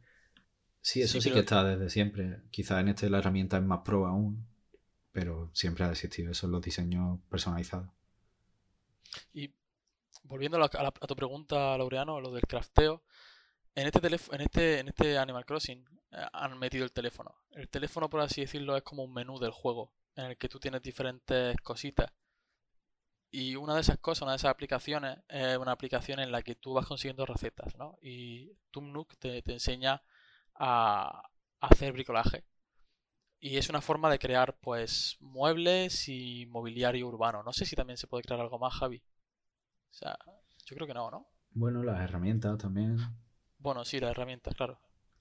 Sí, eso Sí, sí, que está desde siempre. Quizás en este la herramienta es más pro aún, pero siempre ha existido eso los diseños personalizados. Y volviendo a, la- a la- a tu pregunta, Laureano, lo del crafteo, en este, teléf- en este, en este Animal Crossing han metido el teléfono. El teléfono, por así decirlo, es como un menú del juego, en el que tú tienes diferentes cositas. Y una de esas cosas, una de esas aplicaciones, es una aplicación en la que tú vas consiguiendo recetas, ¿no? Y Tumnuk te, te enseña a, a hacer bricolaje. Y es una forma de crear, pues, muebles y mobiliario urbano. No sé si también se puede crear algo más, Javi. O sea, yo creo que no, ¿no? Bueno, las herramientas también. Bueno, sí, las herramientas, claro.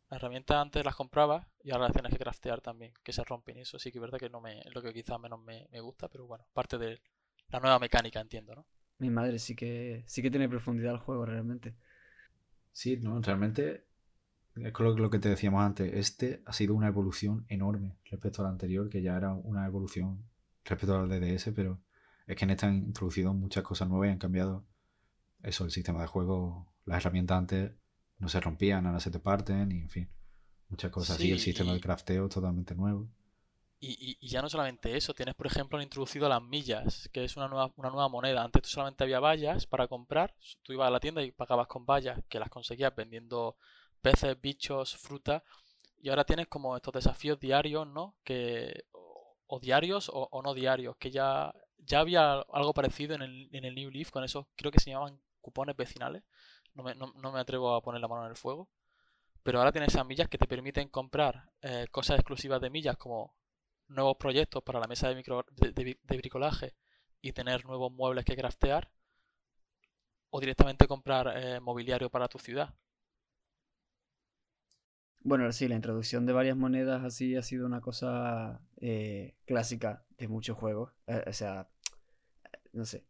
Las herramientas antes las comprabas y ahora las tienes que craftear también, que se rompen y eso sí que es verdad que no me, es lo que quizás menos me, me gusta, pero bueno, parte de la nueva mecánica, entiendo, ¿no? Mi madre sí que sí que tiene profundidad el juego realmente. Sí, no, realmente es lo, lo que te decíamos antes. Este ha sido una evolución enorme respecto al anterior, que ya era una evolución respecto al DDS, pero es que en este han introducido muchas cosas nuevas y han cambiado eso, el sistema de juego. Las herramientas antes no se rompían, ahora se te parten y en fin, muchas cosas así. El Sí, sistema y- de crafteo es totalmente nuevo. Y, y- y ya no solamente eso, tienes por ejemplo han introducido las millas, que es una nueva, una nueva moneda. Antes tú solamente había vallas para comprar, tú ibas a la tienda y pagabas con vallas, que las conseguías vendiendo peces, bichos, fruta, y ahora tienes como estos desafíos diarios, ¿no? Que, o, o diarios o, o no diarios, que ya, ya había algo parecido en el, en el New Leaf con esos, creo que se llamaban cupones vecinales, no me, atrevo a poner la mano en el fuego. Pero ahora tienes esas millas que te permiten comprar eh, cosas exclusivas de millas como nuevos proyectos para la mesa de, micro, de, bricolaje y tener nuevos muebles que craftear o directamente comprar eh, mobiliario para tu ciudad. Bueno, sí, la introducción de varias monedas así ha sido una cosa eh, clásica de muchos juegos. O sea, no sé,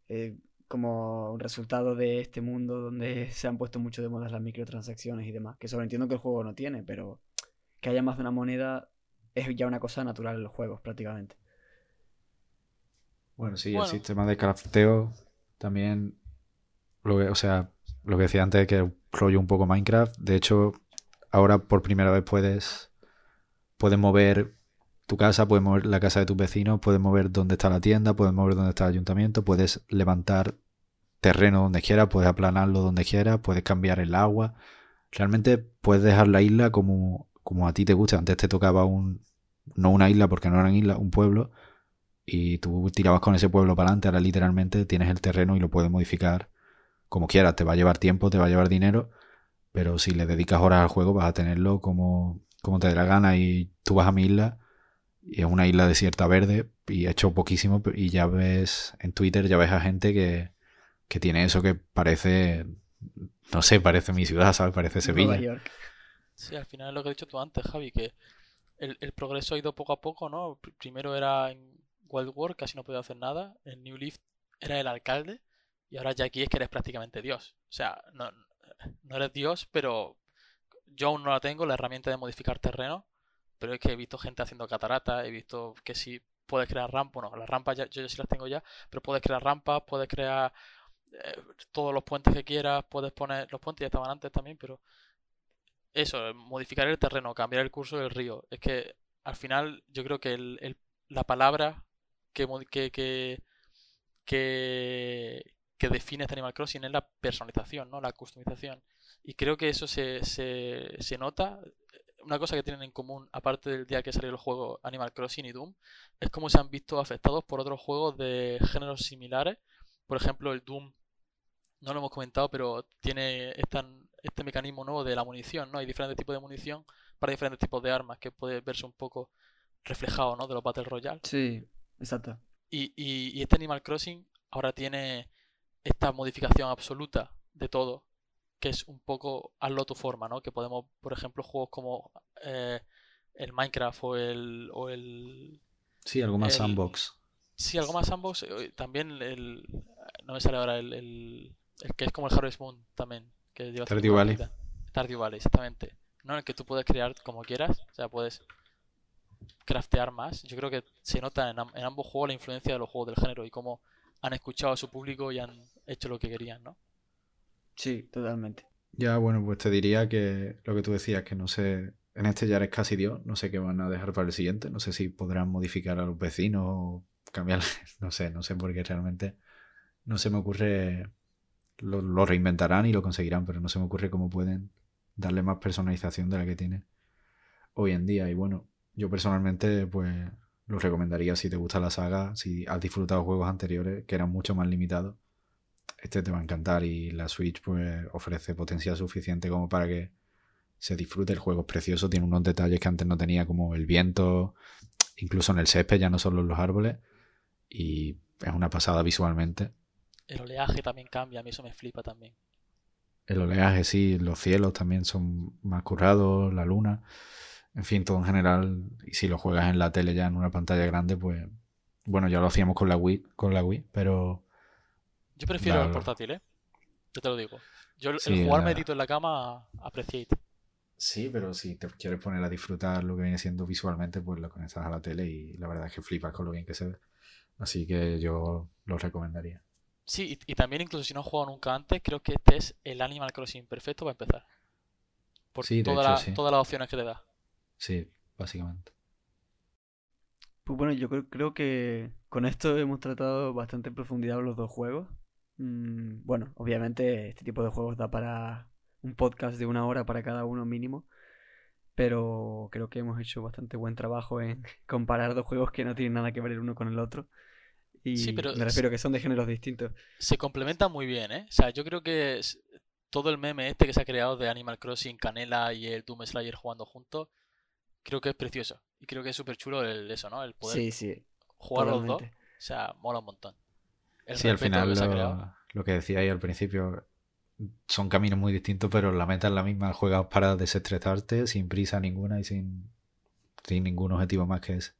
como un resultado de este mundo donde se han puesto mucho de moda las microtransacciones y demás, que sobreentiendo que el juego no tiene, pero que haya más de una moneda es ya una cosa natural en los juegos prácticamente. Bueno, sí, Bueno. el sistema de crafteo también, lo que, o sea, lo que decía antes, que rollo un poco Minecraft. De hecho, ahora por primera vez puedes, puedes mover tu casa, puedes mover la casa de tus vecinos, puedes mover dónde está la tienda, puedes mover dónde está el ayuntamiento, puedes levantar terreno donde quieras, puedes aplanarlo donde quieras, puedes cambiar el agua. Realmente puedes dejar la isla como, como a ti te gusta. Antes te tocaba un, no una isla porque no eran islas, un pueblo, y tú tirabas con ese pueblo para adelante. Ahora literalmente tienes el terreno y lo puedes modificar como quieras. Te va a llevar tiempo, te va a llevar dinero, pero si le dedicas horas al juego vas a tenerlo como, como te dé la gana. Y tú vas a mi isla y es una isla desierta verde y he hecho poquísimo y ya ves en Twitter, ya ves a gente que, que tiene eso que parece, no sé, parece mi ciudad, ¿sabes? Parece Sevilla. Nueva York. Sí, al final es lo que he dicho tú antes, Javi, que el, el progreso ha ido poco a poco, ¿no? Pr- Primero era en Wild War, casi no podía hacer nada. En New Leaf era el alcalde y ahora ya aquí es que eres prácticamente Dios. O sea, no, no eres Dios, pero yo aún no la tengo, la herramienta de modificar terreno, pero es que he visto gente haciendo catarata, he visto que si puedes crear rampas, bueno, las rampas ya, yo, sí las tengo ya, pero puedes crear rampas, puedes crear eh, todos los puentes que quieras, puedes poner, los puentes ya estaban antes también, pero eso, modificar el terreno, cambiar el curso del río, es que al final yo creo que el, la palabra que, que, que, que, define este Animal Crossing es la personalización, ¿no? La customización. Y creo que eso se, se, se nota una cosa que tienen en común, aparte del día que salió el juego Animal Crossing y Doom, es cómo se han visto afectados por otros juegos de géneros similares. Por ejemplo, el Doom, no lo hemos comentado, pero tiene este mecanismo nuevo de la munición, ¿no? Hay diferentes tipos de munición para diferentes tipos de armas que puede verse un poco reflejado, ¿no? De los Battle Royale. Sí, exacto. Y, y este Animal Crossing ahora tiene esta modificación absoluta de todo que es un poco hazlo a tu forma, ¿no? Que podemos, por ejemplo, juegos como eh, el Minecraft o el, o el... Sí, algo más sandbox. Sí, algo más sandbox. Eh, también el... No me sale ahora el, el, que es como el Harvest Moon también. Que Stardew Valley. Stardew Valley, exactamente. ¿no? En el que tú puedes crear como quieras. O sea, puedes craftear más. Yo creo que se nota en, en ambos juegos la influencia de los juegos del género y cómo han escuchado a su público y han hecho lo que querían, ¿no? Sí, totalmente. Ya, bueno, pues te diría que lo que tú decías, que no sé, en este ya eres casi Dios, no sé qué van a dejar para el siguiente, no sé si podrán modificar a los vecinos o cambiar, no sé, no sé, porque realmente no se me ocurre, lo, reinventarán y lo conseguirán, pero no se me ocurre cómo pueden darle más personalización de la que tiene hoy en día. Y bueno, yo personalmente, pues lo recomendaría si te gusta la saga, si has disfrutado juegos anteriores que eran mucho más limitados este te va a encantar y la Switch pues ofrece potencial suficiente como para que se disfrute. El juego es precioso, tiene unos detalles que antes no tenía como el viento, incluso en el césped, ya no solo en los árboles. Y es una pasada visualmente. El oleaje también cambia, a mí eso me flipa también. El oleaje, sí, los cielos también son más currados, la luna. En fin, todo en general. Y si lo juegas en la tele ya en una pantalla grande, pues. Bueno, ya lo hacíamos con la Wii, con la Wii, pero yo prefiero el portátil, ¿eh? Yo te lo digo. Yo el jugar medito en la cama, apreciate. Sí, pero si te quieres poner a disfrutar lo que viene siendo visualmente, pues lo conectas a la tele y la verdad es que flipas con lo bien que se ve. Así que yo lo recomendaría. Sí, y, también incluso si no has jugado nunca antes, creo que este es el Animal Crossing perfecto para empezar. Por sí, todas las opciones que te da. Sí, básicamente. Pues bueno, yo creo, creo que con esto hemos tratado bastante en profundidad los dos juegos. Mm, bueno, obviamente este tipo de juegos da para un podcast de una hora para cada uno mínimo, pero creo que hemos hecho bastante buen trabajo en comparar dos juegos que no tienen nada que ver el uno con el otro. Y me refiero que son de géneros distintos. Se complementan muy bien, ¿eh? O sea, yo creo que todo el meme este que se ha creado de Animal Crossing, Canela y el Doom Slayer jugando juntos, creo que es precioso. Y creo que es súper chulo el, eso, ¿no? El poder jugar los dos. O sea, mola un montón sí, al final lo, que decía ahí al principio, son caminos muy distintos, pero la meta es la misma. Juegas para desestresarte sin prisa ninguna y sin, sin ningún objetivo más que ese.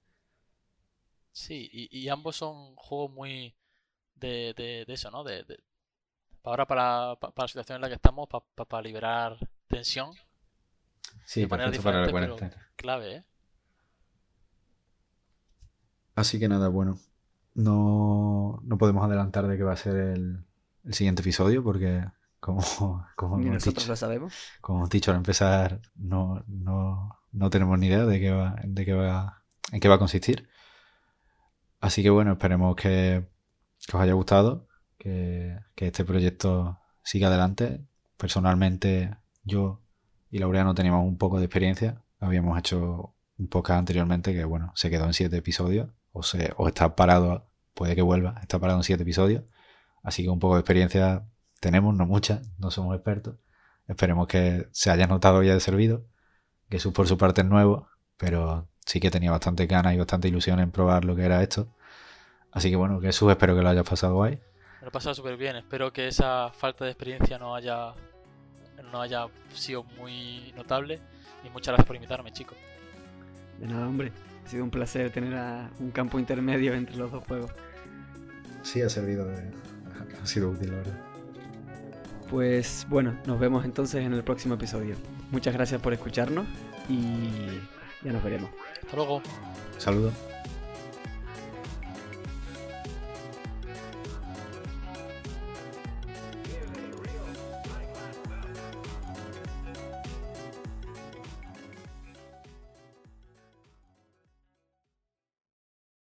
Sí, y, ambos son juegos muy de, de, eso, ¿no? De, ahora para, para, la situación en la que estamos, para, liberar tensión. Sí, para la cuarentena. Clave, ¿eh? Así que nada, bueno, no, no podemos adelantar de qué va a ser el, siguiente episodio porque como, como nosotros lo sabemos. Como hemos dicho al empezar, no, no, no tenemos ni idea de qué va, de qué va, en qué va a consistir. Así que bueno, esperemos que, que os haya gustado, que, que, este proyecto siga adelante. Personalmente, yo y Laureano teníamos un poco de experiencia. Habíamos hecho un podcast anteriormente que bueno, se quedó en siete episodios o, se, o está parado, puede que vuelva, está parado en siete episodios. Así que un poco de experiencia tenemos, no mucha, no somos expertos. Esperemos que se haya notado y haya servido. Que su, por su parte es nuevo, pero sí que tenía bastante ganas y bastante ilusión en probar lo que era esto. Así que bueno, que eso espero que lo hayas pasado guay. Me lo he pasado súper bien, espero que esa falta de experiencia no haya, no haya sido muy notable. Y muchas gracias por invitarme, chicos. De nada, hombre. Ha sido un placer tener un campo intermedio entre los dos juegos. Sí, ha servido de... Ha sido útil, la verdad. Pues bueno, nos vemos entonces en el próximo episodio. Muchas gracias por escucharnos y ya nos veremos. Hasta luego. Saludos.